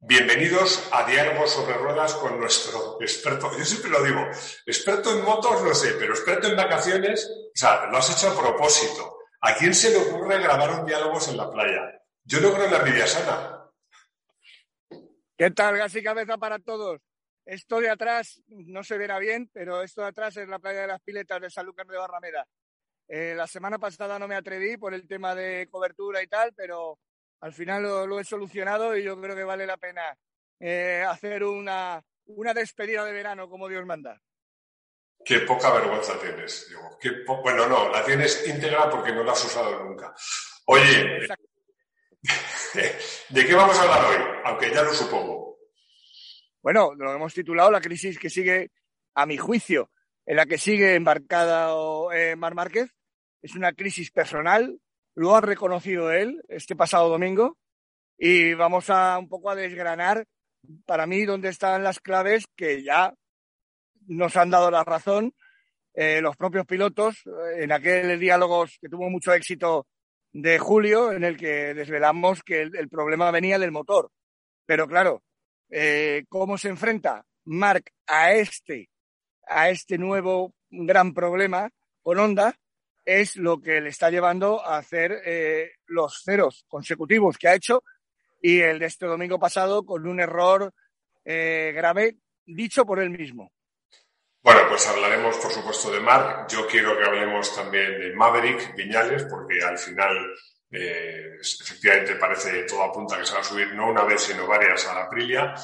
Bienvenidos a Diálogos sobre Ruedas con nuestro experto. Yo siempre lo digo, experto en motos no sé, pero experto en vacaciones, o sea, lo has hecho a propósito. ¿A quién se le ocurre grabar un diálogos en la playa? Yo no creo en la envidia sana. ¿Qué tal, gas y cabeza para todos? Esto de atrás no se verá bien, pero esto de atrás es la playa de las piletas de Sanlúcar de Barrameda. Eh, la semana pasada no me atreví por el tema de cobertura y tal, pero al final lo, he solucionado y yo creo que vale la pena eh, hacer una, una despedida de verano como Dios manda. Qué poca vergüenza tienes. Digo, bueno, no, la tienes íntegra porque no la has usado nunca. Oye, ¿de qué vamos a hablar hoy? Aunque ya lo supongo. Bueno, lo hemos titulado La crisis que sigue, a mi juicio, en la que sigue embarcada eh, Mar Márquez. Es una crisis personal, lo ha reconocido él este pasado domingo y vamos a un poco a desgranar para mí dónde están las claves que ya nos han dado la razón eh, los propios pilotos eh, en aquel diálogo que tuvo mucho éxito de julio en el que desvelamos que el, problema venía del motor. Pero claro, eh, ¿cómo se enfrenta Mark a este, a este nuevo gran problema con Honda? Es lo que le está llevando a hacer eh, los ceros consecutivos que ha hecho y el de este domingo pasado con un error eh, grave dicho por él mismo. Bueno, pues hablaremos por supuesto de Mark. Yo quiero que hablemos también de Maverick Viñales porque al final eh, efectivamente parece todo apunta que se va a subir no una vez sino varias a la Aprilia.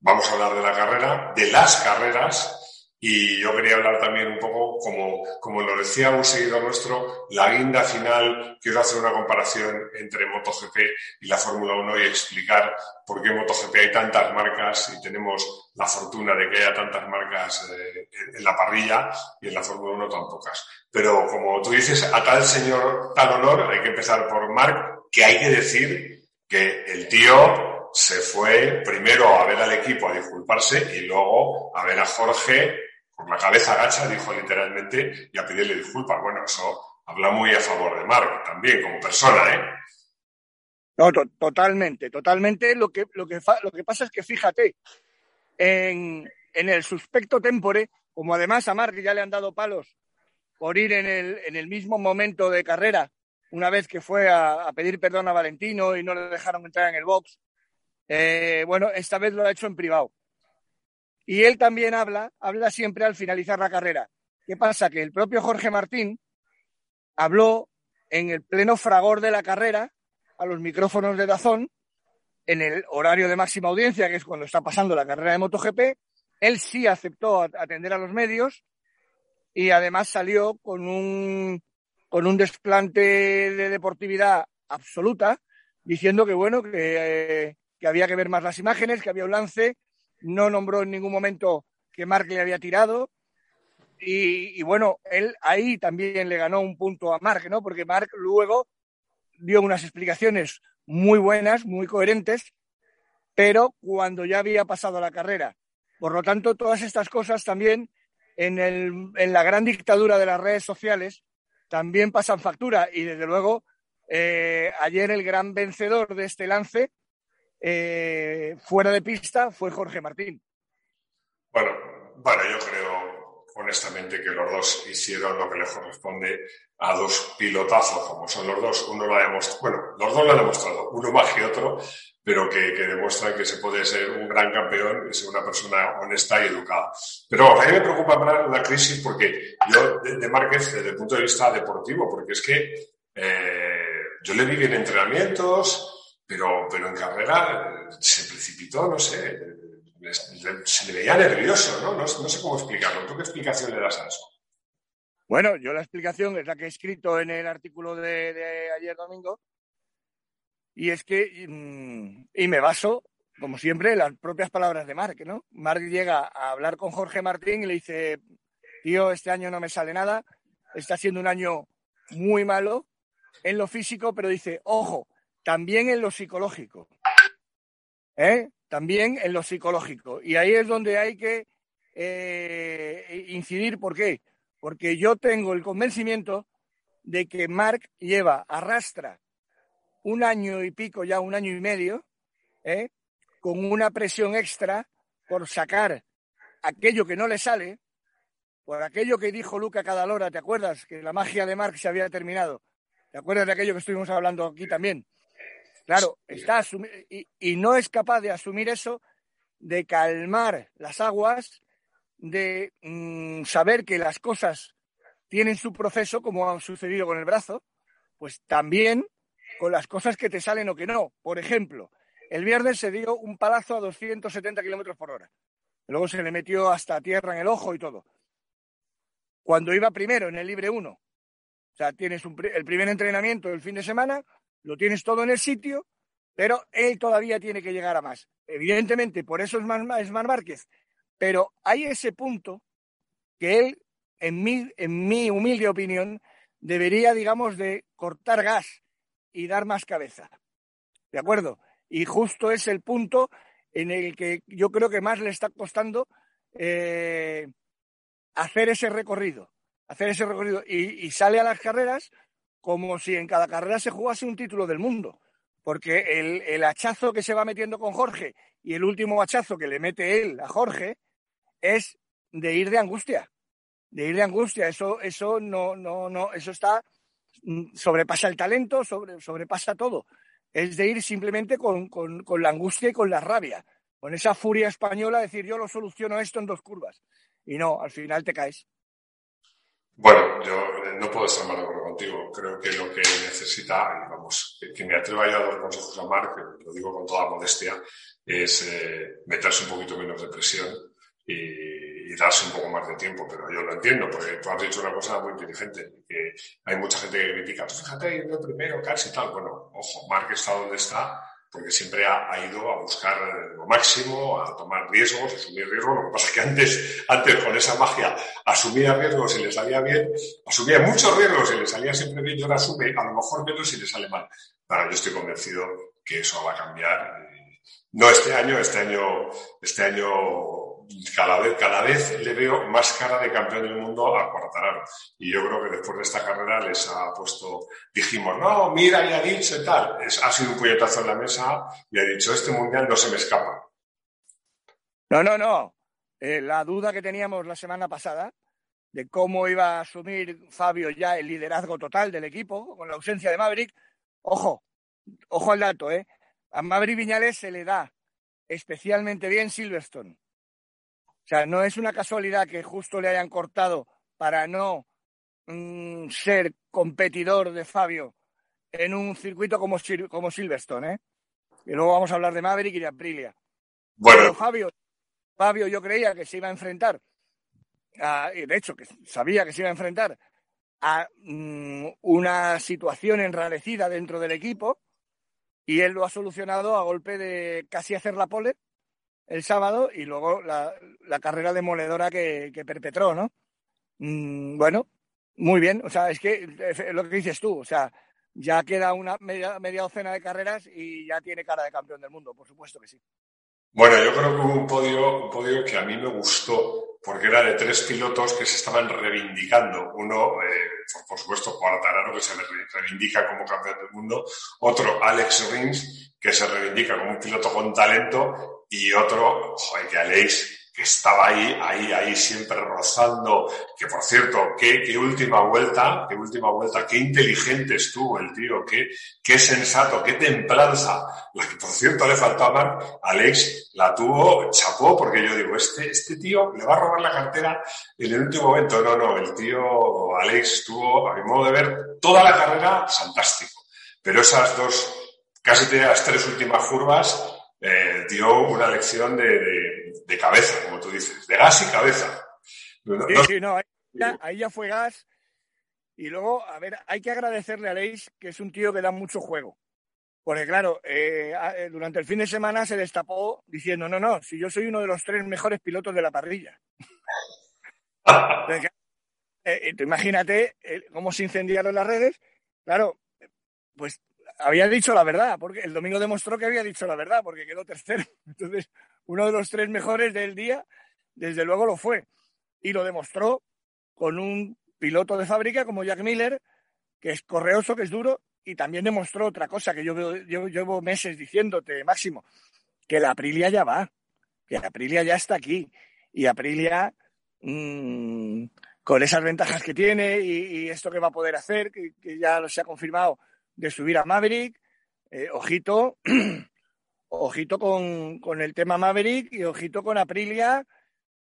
Vamos a hablar de la carrera, de las carreras y yo quería hablar también un poco, como, como lo decía un seguidor nuestro, la guinda final. Quiero hacer una comparación entre MotoGP y la Fórmula 1 y explicar por qué en MotoGP hay tantas marcas y tenemos la fortuna de que haya tantas marcas eh, en la parrilla y en la Fórmula 1 tan pocas. Pero como tú dices, a tal señor, tal honor, hay que empezar por Marc, que hay que decir que el tío se fue primero a ver al equipo a disculparse y luego a ver a Jorge con la cabeza agacha, dijo literalmente, y a pedirle disculpas. Bueno, eso habla muy a favor de Mark también, como persona, ¿eh? No, totalmente, totalmente. Lo que, lo, que lo que pasa es que fíjate, en, en el suspecto tempore, como además a Mark ya le han dado palos por ir en el, en el mismo momento de carrera, una vez que fue a, pedir perdón a Valentino y no le dejaron entrar en el box, eh, bueno, esta vez lo ha hecho en privado. Y él también habla, habla siempre al finalizar la carrera. ¿Qué pasa? Que el propio Jorge Martín habló en el pleno fragor de la carrera a los micrófonos de Dazón, en el horario de máxima audiencia, que es cuando está pasando la carrera de MotoGP. Él sí aceptó atender a los medios y además salió con un, con un desplante de deportividad absoluta, diciendo que bueno, que, eh, que había que ver más las imágenes, que había un lance no nombró en ningún momento que Mark le había tirado. Y, bueno, él ahí también le ganó un punto a Mark, ¿no? Porque Mark luego dio unas explicaciones muy buenas, muy coherentes, pero cuando ya había pasado la carrera. Por lo tanto, todas estas cosas también en, el, en la gran dictadura de las redes sociales también pasan factura. Y desde luego, eh, ayer el gran vencedor de este lance eh, fuera de pista fue Jorge Martín. Bueno, bueno, yo creo honestamente que los dos hicieron lo que les corresponde a dos pilotazos, como son los dos. Uno lo ha demostrado, bueno, los dos lo han demostrado, uno más que otro, pero que, demuestran que se puede ser un gran campeón y ser una persona honesta y educada. Pero a mí me preocupa más la crisis porque yo, de, Márquez, desde el punto de vista deportivo, porque es que eh, yo le vi en entrenamientos, pero, pero en carrera eh, se precipitó, no sé, se le veía nervioso, ¿no? ¿no? sé cómo explicarlo. ¿Tú qué explicación le das a eso? Bueno, yo la explicación es la que he escrito en el artículo de, ayer domingo, y es que, mm, y me baso como siempre, las propias palabras de Marc, ¿no? Marc llega a hablar con Jorge Martín y le dice, tío, este año no me sale nada, está siendo un año muy malo en lo físico, pero dice, ojo, también en lo psicológico. ¿Eh? También en lo psicológico. Y ahí es donde hay que eh, incidir. ¿Por qué? Porque yo tengo el convencimiento de que Marc lleva, arrastra un año y pico, ya un año y medio, ¿eh? con una presión extra por sacar aquello que no le sale, por aquello que dijo Luca Cadalora, ¿te acuerdas? Que la magia de Marx se había terminado. ¿Te acuerdas de aquello que estuvimos hablando aquí también? Claro, está y, y no es capaz de asumir eso, de calmar las aguas, de mm, saber que las cosas tienen su proceso, como ha sucedido con el brazo, pues también con las cosas que te salen o que no. Por ejemplo, el viernes se dio un palazo a 270 kilómetros por hora. Luego se le metió hasta tierra en el ojo y todo. Cuando iba primero en el libre 1, o sea, tienes el primer entrenamiento del fin de semana, lo tienes todo en el sitio, pero él todavía tiene que llegar a más. Evidentemente, por eso es más, es más Márquez. Pero hay ese punto que él, en mi, en mi humilde opinión, debería, digamos, de cortar gas y dar más cabeza. ¿De acuerdo? Y justo es el punto en el que yo creo que más le está costando eh, hacer ese recorrido, hacer ese recorrido y, sale a las carreras como si en cada carrera se jugase un título del mundo, porque el, el, hachazo que se va metiendo con Jorge y el último hachazo que le mete él a Jorge es de ir de angustia, de ir de angustia. Eso, eso no, no, no, eso está mm, sobrepasa el talento, sobre, sobrepasa todo es de ir simplemente con, la angustia y con la rabia, con esa furia española, decir yo lo soluciono esto en dos curvas. Y no, al final te caes. Bueno, yo eh, no puedo estar más de acuerdo contigo. Creo que lo que necesita, vamos, que me atreva yo a dar consejos a que lo digo con toda modestia, es eh, meterse un poquito menos de presión y y darse un poco más de tiempo, pero yo lo entiendo, porque tú has dicho una cosa muy inteligente, que hay mucha gente que critica, pues fíjate, yo primero, casi tal. Bueno, ojo, Mark está donde está, porque siempre ha, ido a buscar lo máximo, a tomar riesgos, a asumir riesgos. Lo que pasa es que antes, antes con esa magia, asumía riesgos y le salía bien, asumía muchos riesgos y le salía siempre bien, y ahora asume a lo mejor menos y le sale mal. Bueno, yo estoy convencido que eso va a cambiar. No este año, este año, este año cada vez, vez le veo más cara de campeón del mundo a Quartararo. Y yo creo que después de esta carrera les ha puesto, dijimos, no, mira, y ha dicho tal. Ha sido un puñetazo en la mesa y ha dicho, este mundial no se me escapa. No, no, no. Eh, la duda que teníamos la semana pasada de cómo iba a asumir Fabio ya el liderazgo total del equipo con la ausencia de Maverick, ojo, ojo al dato, ¿eh? A Maverick Viñales se le da especialmente bien Silverstone. O sea, no es una casualidad que justo le hayan cortado para no mm, ser competidor de Fabio en un circuito como, como Silverstone, ¿eh? Y luego vamos a hablar de Maverick y de Aprilia. Bueno. Fabio, Fabio yo creía que se iba a enfrentar, y de hecho que sabía que se iba a enfrentar a mm, una situación enrarecida dentro del equipo y él lo ha solucionado a golpe de casi hacer la pole el sábado y luego la, carrera demoledora que, que perpetró, ¿no? Mm, bueno, muy bien. O sea, es que lo que dices tú, o sea, ya queda una media, media docena de carreras y ya tiene cara de campeón del mundo, por supuesto que sí. Bueno, yo creo que hubo un podio, un podio que a mí me gustó, porque era de tres pilotos que se estaban reivindicando. Uno, eh, por, supuesto, Quartararo, que se reivindica como campeón del mundo. Otro, Alex Rins, que se reivindica como un piloto con talento y otro, joder, que Alex, que estaba ahí, ahí, ahí, siempre rozando, que por cierto, qué, qué última vuelta, qué última vuelta, qué inteligente estuvo el tío, qué, qué sensato, qué templanza, la que por cierto le faltaba, Alex la tuvo, chapó, porque yo digo, este, este tío le va a robar la cartera en el último momento. No, no, el tío Alex tuvo, a mi modo de ver, toda la carrera fantástico. Pero esas dos, casi las tres últimas curvas, eh, dio una lección de, de, cabeza, como tú dices, de gas y cabeza. sí, sí, no, ahí ya, fue gas. Y luego, a ver, hay que agradecerle a Leis, que es un tío que da mucho juego. Porque claro, eh, eh, durante el fin de semana se destapó diciendo, no, no, si yo soy uno de los tres mejores pilotos de la parrilla. Eh, imagínate cómo se incendiaron las redes. Claro, pues había dicho la verdad, porque el domingo demostró que había dicho la verdad, porque quedó tercero. Entonces, uno de los tres mejores del día, desde luego lo fue. Y lo demostró con un piloto de fábrica como Jack Miller, que es correoso, que es duro, y también demostró otra cosa que yo, yo llevo meses diciéndote, Máximo, que la Aprilia ya va, que la Aprilia ya está aquí. Y Aprilia, mmm, con esas ventajas que tiene y, esto que va a poder hacer, que, ya se ha confirmado de subir a Maverick, eh, ojito, ojito con, con, el tema Maverick y ojito con Aprilia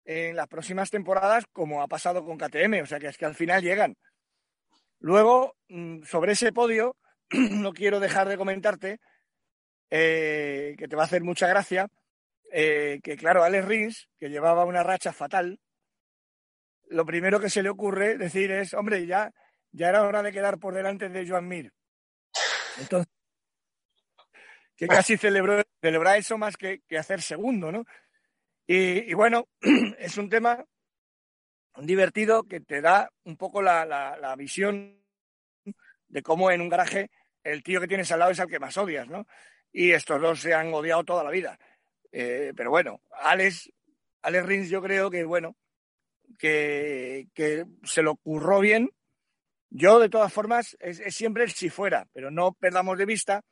en las próximas temporadas, como ha pasado con KTM, o sea que es que al final llegan. Luego, mm, sobre ese podio, no quiero dejar de comentarte eh, que te va a hacer mucha gracia, eh, que claro, Alex Rins, que llevaba una racha fatal, lo primero que se le ocurre decir es, hombre, ya, ya era hora de quedar por delante de Joan Mir. Entonces, que casi celebró, celebra eso más que, hacer segundo, ¿no? Y, bueno, es un tema divertido que te da un poco la, la visión de cómo en un garaje el tío que tienes al lado es el que más odias, ¿no? Y estos dos se han odiado toda la vida. Eh, pero bueno, Alex, Alex Rins yo creo que, bueno, que, se lo curró bien. Yo, de todas formas, es, siempre el si fuera, pero no perdamos de vista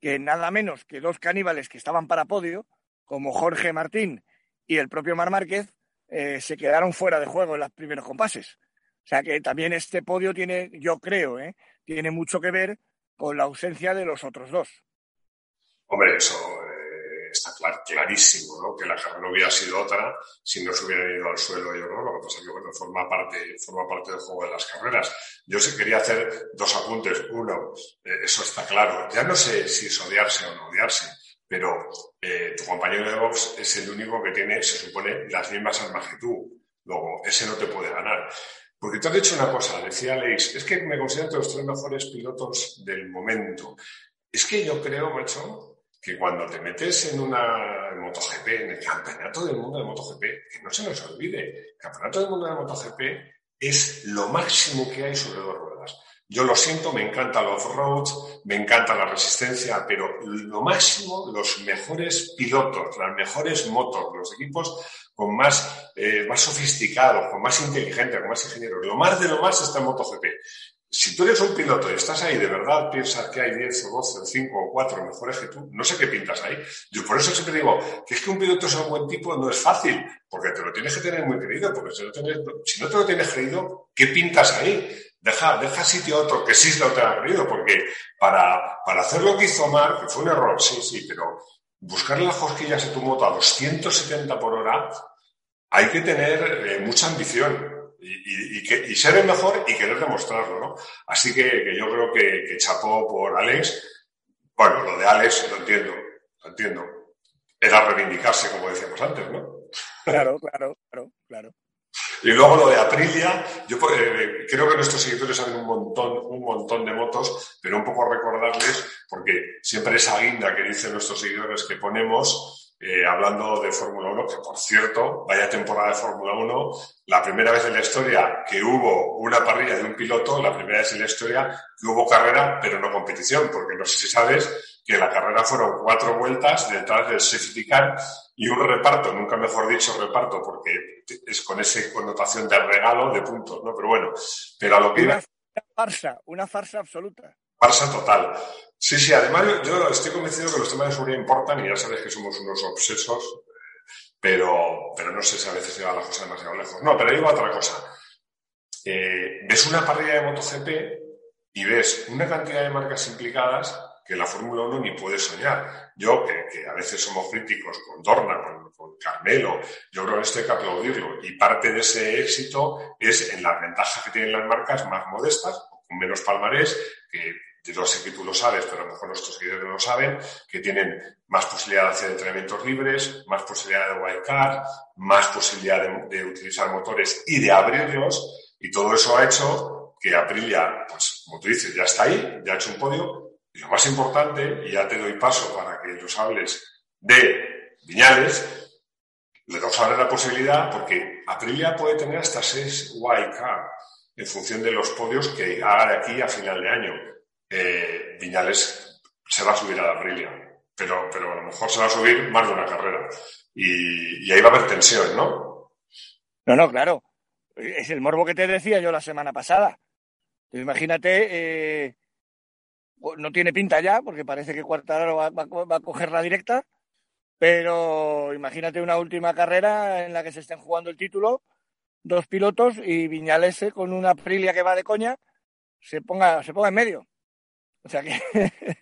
que nada menos que dos caníbales que estaban para podio, como Jorge Martín y el propio Mar Márquez, eh, se quedaron fuera de juego en los primeros compases. O sea que también este podio tiene, yo creo, ¿eh? tiene mucho que ver con la ausencia de los otros dos. Hombre, eso clarísimo, ¿no? Que la carrera hubiera sido otra si no se hubieran ido al suelo ellos, ¿no? Lo que pasa es que, bueno, forma parte, forma parte del juego de las carreras. Yo sí quería hacer dos apuntes. Uno, eh, eso está claro. Ya no sé si es odiarse o no odiarse, pero eh, tu compañero de box es el único que tiene, se supone, las mismas armas que tú. Luego, ese no te puede ganar. Porque tú has dicho una cosa, decía Alex, es que me considero los tres mejores pilotos del momento. Es que yo creo, macho, que cuando te metes en una MotoGP, en el campeonato del mundo de MotoGP, que no se nos olvide, el campeonato del mundo de MotoGP es lo máximo que hay sobre dos ruedas. Yo lo siento, me encanta el off-road, me encanta la resistencia, pero lo máximo, los mejores pilotos, las mejores motos, los equipos con más, eh, más sofisticados, con más inteligentes, con más ingenieros. Lo más de lo más está en MotoGP. Si tú eres un piloto y estás ahí, de verdad piensas que hay 10 o 12 o 5 o 4 mejores que tú, no sé qué pintas ahí. Yo por eso siempre digo que es que un piloto sea un buen tipo no es fácil, porque te lo tienes que tener muy querido, porque si si no te lo tienes querido, ¿qué pintas ahí? Deja, deja sitio a otro que sí lo tenga querido, porque para, para hacer lo que hizo Mark, que fue un error, sí, sí, pero buscar las cosquillas de tu moto a 270 por hora, hay que tener eh, mucha ambición y, que, ser el mejor y querer demostrarlo, ¿no? Así que, yo creo que, que, chapó por Alex. Bueno, lo de Alex lo entiendo, lo entiendo. Era reivindicarse, como decíamos antes, ¿no? Claro, claro, claro, claro. Y luego lo de Aprilia, yo eh, creo que nuestros seguidores saben un montón, un montón de motos, pero un poco recordarles, porque siempre esa guinda que dicen nuestros seguidores que ponemos, eh, hablando de Fórmula 1, que por cierto, vaya temporada de Fórmula 1, la primera vez en la historia que hubo una parrilla de un piloto, la primera vez en la historia que hubo carrera, pero no competición, porque no sé si sabes que la carrera fueron cuatro vueltas detrás del safety car y un reparto, nunca mejor dicho reparto, porque es con esa connotación de regalo de puntos, ¿no? Pero bueno, pero a lo que... Una farsa, una farsa absoluta. Farsa total. Sí, sí, además yo, estoy convencido que los temas de seguridad importan y ya sabes que somos unos obsesos, pero, pero no sé si a veces lleva la cosa demasiado lejos. No, pero digo otra cosa. Eh, ves una parrilla de MotoGP y ves una cantidad de marcas implicadas que la Fórmula 1 ni puede soñar. Yo, que, a veces somos críticos con Dorna, con, con, Carmelo, yo creo que esto hay que aplaudirlo. Y parte de ese éxito es en las ventajas que tienen las marcas más modestas, con menos palmarés, que yo sé que tú lo sabes, pero a lo mejor nuestros seguidores no lo saben, que tienen más posibilidad de hacer entrenamientos libres, más posibilidad de wildcard, más posibilidad de, utilizar motores y de abrirlos, y todo eso ha hecho que Aprilia, pues como tú dices, ya está ahí, ya ha hecho un podio, Y lo más importante, y ya te doy paso para que los hables de Viñales, le vamos a dar la posibilidad, porque Aprilia puede tener hasta seis wildcard en función de los podios que haga de aquí a final de año. Eh, Viñales se va a subir a la Aprilia, pero, pero a lo mejor se va a subir más de una carrera. Y, ahí va a haber tensión, ¿no? No, no, claro. Es el morbo que te decía yo la semana pasada. imagínate, eh, no tiene pinta ya, porque parece que Cuartararo va, va, a coger la directa, pero imagínate una última carrera en la que se estén jugando el título, dos pilotos y Viñales eh, con una Aprilia que va de coña se ponga, se ponga en medio. O sea que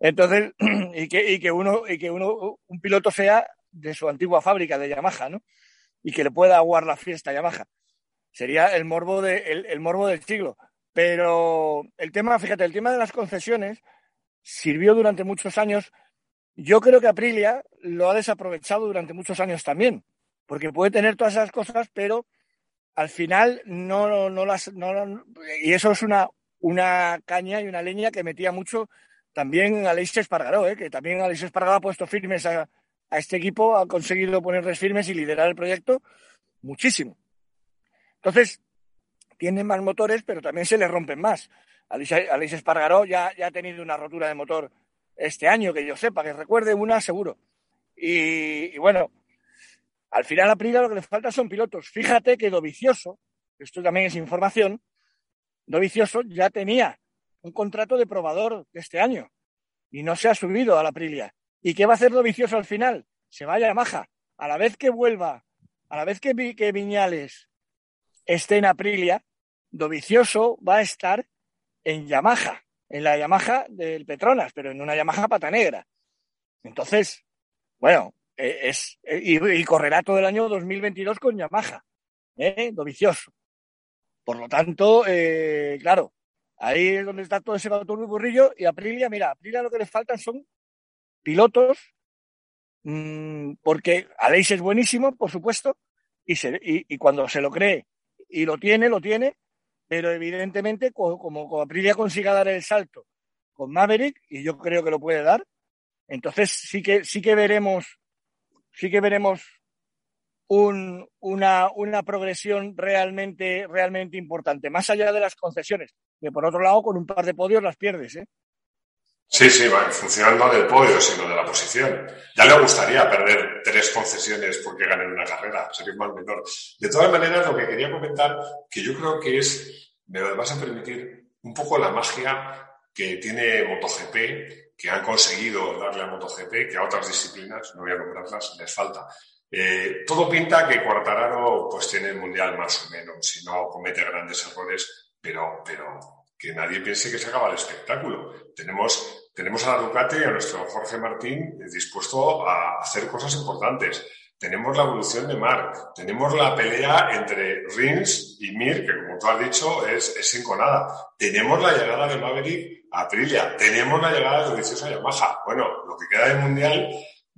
entonces y que, y que uno y que uno un piloto sea de su antigua fábrica de Yamaha, ¿no? Y que le pueda aguar la fiesta a Yamaha. Sería el morbo de el morbo del siglo. Pero el tema, fíjate, el tema de las concesiones sirvió durante muchos años. Yo creo que Aprilia lo ha desaprovechado durante muchos años también, porque puede tener todas esas cosas, pero al final no, no las. No, y eso es una, una caña y una leña que metía mucho también Aleix Espargaró, ¿eh? que también Aleix Espargaró ha puesto firmes a, a este equipo, ha conseguido ponerles firmes y liderar el proyecto muchísimo. Entonces, tienen más motores, pero también se les rompen más. Alice Espargaró ya, ya ha tenido una rotura de motor este año, que yo sepa, que recuerde una seguro. Y, bueno, al final a Prida lo que le falta son pilotos. Fíjate que Dovicioso, esto también es información, Dovicioso ya tenía un contrato de probador de este año y no se ha subido a la Aprilia. ¿Y qué va a hacer Dovicioso al final? Se vaya a Maja. A la vez que vuelva, a la vez que, que Viñales esté en Aprilia, Dovicioso va a estar en Yamaha, en la Yamaha del Petronas, pero en una Yamaha pata negra. Entonces, bueno, e, es, e, y, correrá todo el año 2022 con Yamaha, ¿eh? Dovicioso. Por lo tanto, eh, claro, ahí es donde está todo ese burrillo y Aprilia, mira, Aprilia lo que le faltan son pilotos, mmm, porque Aleix es buenísimo, por supuesto, y, se, y cuando se lo cree y lo tiene, lo tiene, pero evidentemente como, como Aprilia consiga dar el salto con Maverick, y yo creo que lo puede dar, entonces sí que, sí que veremos, sí que veremos un, una, progresión realmente, realmente importante, más allá de las concesiones, que por otro lado con un par de podios las pierdes, ¿eh? Sí, sí, va, funcionando del podio, sino de la posición. Ya le gustaría perder tres concesiones porque ganen una carrera, sería más menor. De todas maneras, lo que quería comentar, que yo creo que es, me vas a permitir, un poco la magia que tiene MotoGP, que han conseguido darle a MotoGP, que a otras disciplinas, no voy a nombrarlas, les falta. Eh, todo pinta que Cuartararo pues tiene el mundial más o menos, si no comete grandes errores, pero, pero que nadie piense que se acaba el espectáculo. Tenemos, tenemos a la Ducati y a nuestro Jorge Martín dispuesto a hacer cosas importantes. Tenemos la evolución de Mark, tenemos la pelea entre Rins y Mir, que como tú has dicho es, es enconada. Tenemos la llegada de Maverick a Aprilia, tenemos la llegada de Odisseus a Yamaha. Bueno, lo que queda del Mundial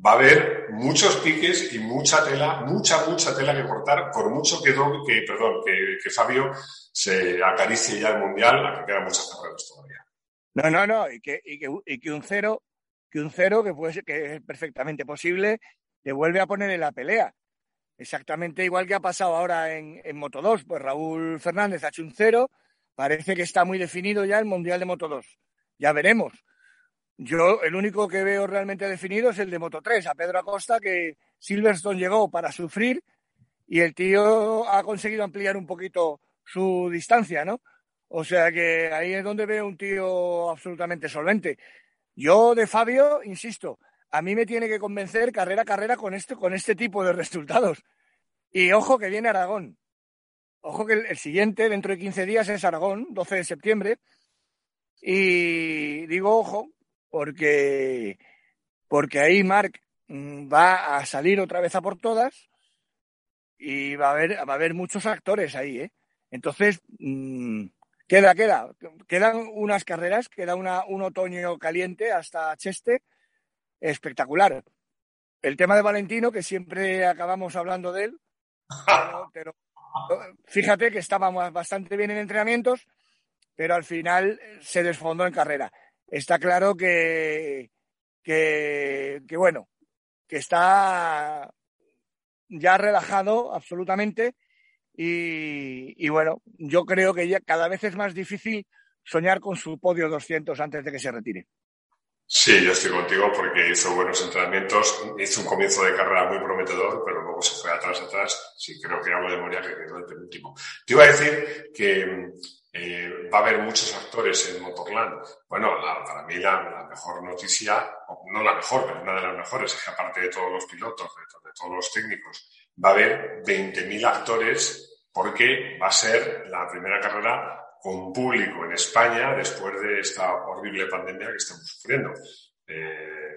va a haber muchos piques y mucha tela, mucha, mucha tela que cortar, por mucho que, que perdón, que, que Fabio se acaricie ya el Mundial, a que quedan muchas carreras todavía. No, no, no, y que, y que, y que un cero, que un cero, que, puede ser, que es perfectamente posible, te vuelve a poner en la pelea. Exactamente igual que ha pasado ahora en, en Moto 2, pues Raúl Fernández ha hecho un cero, parece que está muy definido ya el Mundial de Moto 2. Ya veremos yo, el único que veo realmente definido es el de Moto 3, a Pedro Acosta, que Silverstone llegó para sufrir y el tío ha conseguido ampliar un poquito su distancia, ¿no? O sea que ahí es donde veo un tío absolutamente solvente. Yo de Fabio, insisto, a mí me tiene que convencer carrera a carrera con este, con este tipo de resultados. Y ojo que viene Aragón. Ojo que el, siguiente, dentro de 15 días, es Aragón, 12 de septiembre. Y digo, ojo, porque, porque ahí Mark mm, va a salir otra vez a por todas y va a haber, va a haber muchos actores ahí, ¿eh? Entonces, mmm, queda, queda, quedan unas carreras, queda una, un otoño caliente hasta Cheste, espectacular. El tema de Valentino, que siempre acabamos hablando de él, pero, pero fíjate que estábamos bastante bien en entrenamientos, pero al final se desfondó en carrera. Está claro que, que, bueno, que está ya relajado absolutamente y, bueno, yo creo que ya cada vez es más difícil soñar con su podio 200 antes de que se retire. Sí, yo estoy contigo porque hizo buenos entrenamientos, hizo un comienzo de carrera muy prometedor, pero luego se fue atrás, atrás. Sí, creo que hablo de memoria que quedó el penúltimo. Te iba a decir que eh, va a haber muchos actores en Motorland. Bueno, para mí la, mejor noticia, no la mejor, pero una de las mejores, es que aparte de todos los pilotos, de, todos los técnicos, va a haber 20.000 actores porque va a ser la primera carrera con público en España después de esta horrible pandemia que estamos sufriendo. Eh,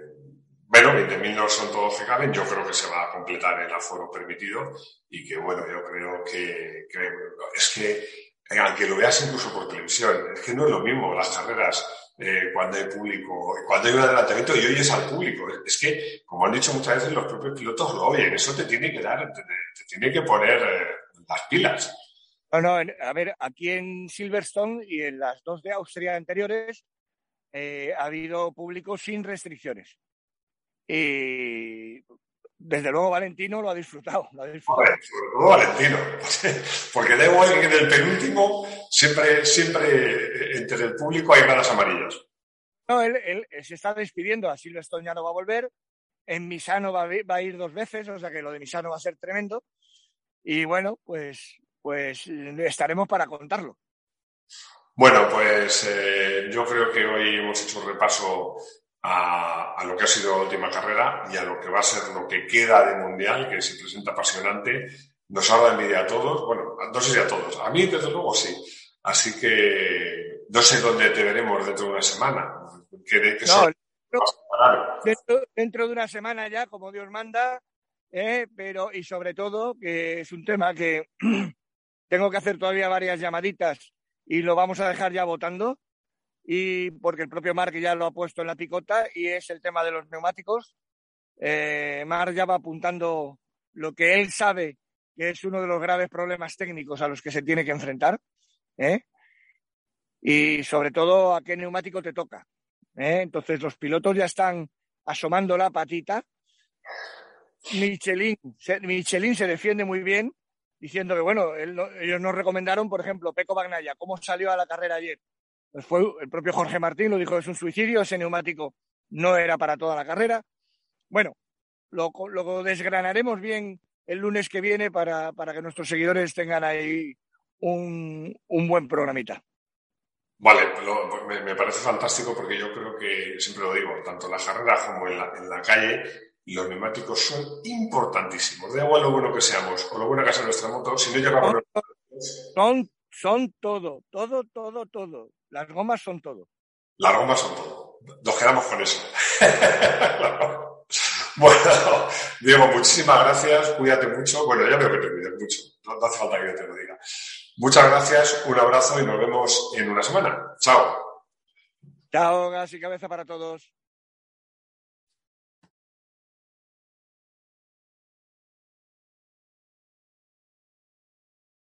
bueno, 20.000 no son todos que caben, yo creo que se va a completar el aforo permitido y que, bueno, yo creo que, que es que aunque lo veas incluso por televisión, es que no es lo mismo las carreras eh, cuando hay público, cuando hay un adelantamiento y oyes al público. Es que, como han dicho muchas veces, los propios pilotos lo oyen. Eso te tiene que dar, te, tiene que poner eh, las pilas. No, no, a ver, aquí en Silverstone y en las dos de Austria anteriores eh, ha habido público sin restricciones. Y desde luego Valentino lo ha disfrutado. Lo ha disfrutado. Valentino, porque da igual que en el penúltimo siempre, siempre entre el público hay gradas amarillas. No, él, se está despidiendo, a Silverstone ya no va a volver, en Misano va a, ir dos veces, o sea que lo de Misano va a ser tremendo. Y bueno, pues, pues estaremos para contarlo. Bueno, pues eh, yo creo que hoy hemos hecho un repaso a, lo que ha sido la última carrera y a lo que va a ser lo que queda de Mundial, que se presenta apasionante. Nos habla envidia a todos, bueno, no sé si a todos, a mí desde luego sí. Así que no sé dónde te veremos dentro de una semana. dentro, de una semana ya, como Dios manda, eh, pero y sobre todo que es un tema que tengo que hacer todavía varias llamaditas y lo vamos a dejar ya votando y porque el propio Marc ya lo ha puesto en la picota y es el tema de los neumáticos. Eh, ya va apuntando lo que él sabe que es uno de los graves problemas técnicos a los que se tiene que enfrentar. ¿eh? Y sobre todo a qué neumático te toca. ¿eh? Entonces los pilotos ya están asomando la patita. Michelin, Michelin se defiende muy bien diciendo que, bueno, ellos nos recomendaron, por ejemplo, Peco Bagnaya, cómo salió a la carrera ayer. Pues fue el propio Jorge Martín, lo dijo, es un suicidio, ese neumático no era para toda la carrera. Bueno, lo, desgranaremos bien el lunes que viene para, que nuestros seguidores tengan ahí un, buen programita. Vale, me, parece fantástico porque yo creo que, siempre lo digo, tanto en la carrera como en la, calle, los neumáticos son importantísimos. Da igual lo bueno que seamos o lo bueno que sea nuestra moto, si no llegamos... Son, son todo, todo, todo, todo. Las gomas son todo. Las gomas son todo. Nos quedamos con eso. bueno, Diego, muchísimas gracias. Cuídate mucho. Bueno, ya veo que te cuides mucho. No, hace falta que yo te lo diga. Muchas gracias, un abrazo y nos vemos en una semana. Chao. Chao, gas y cabeza para todos.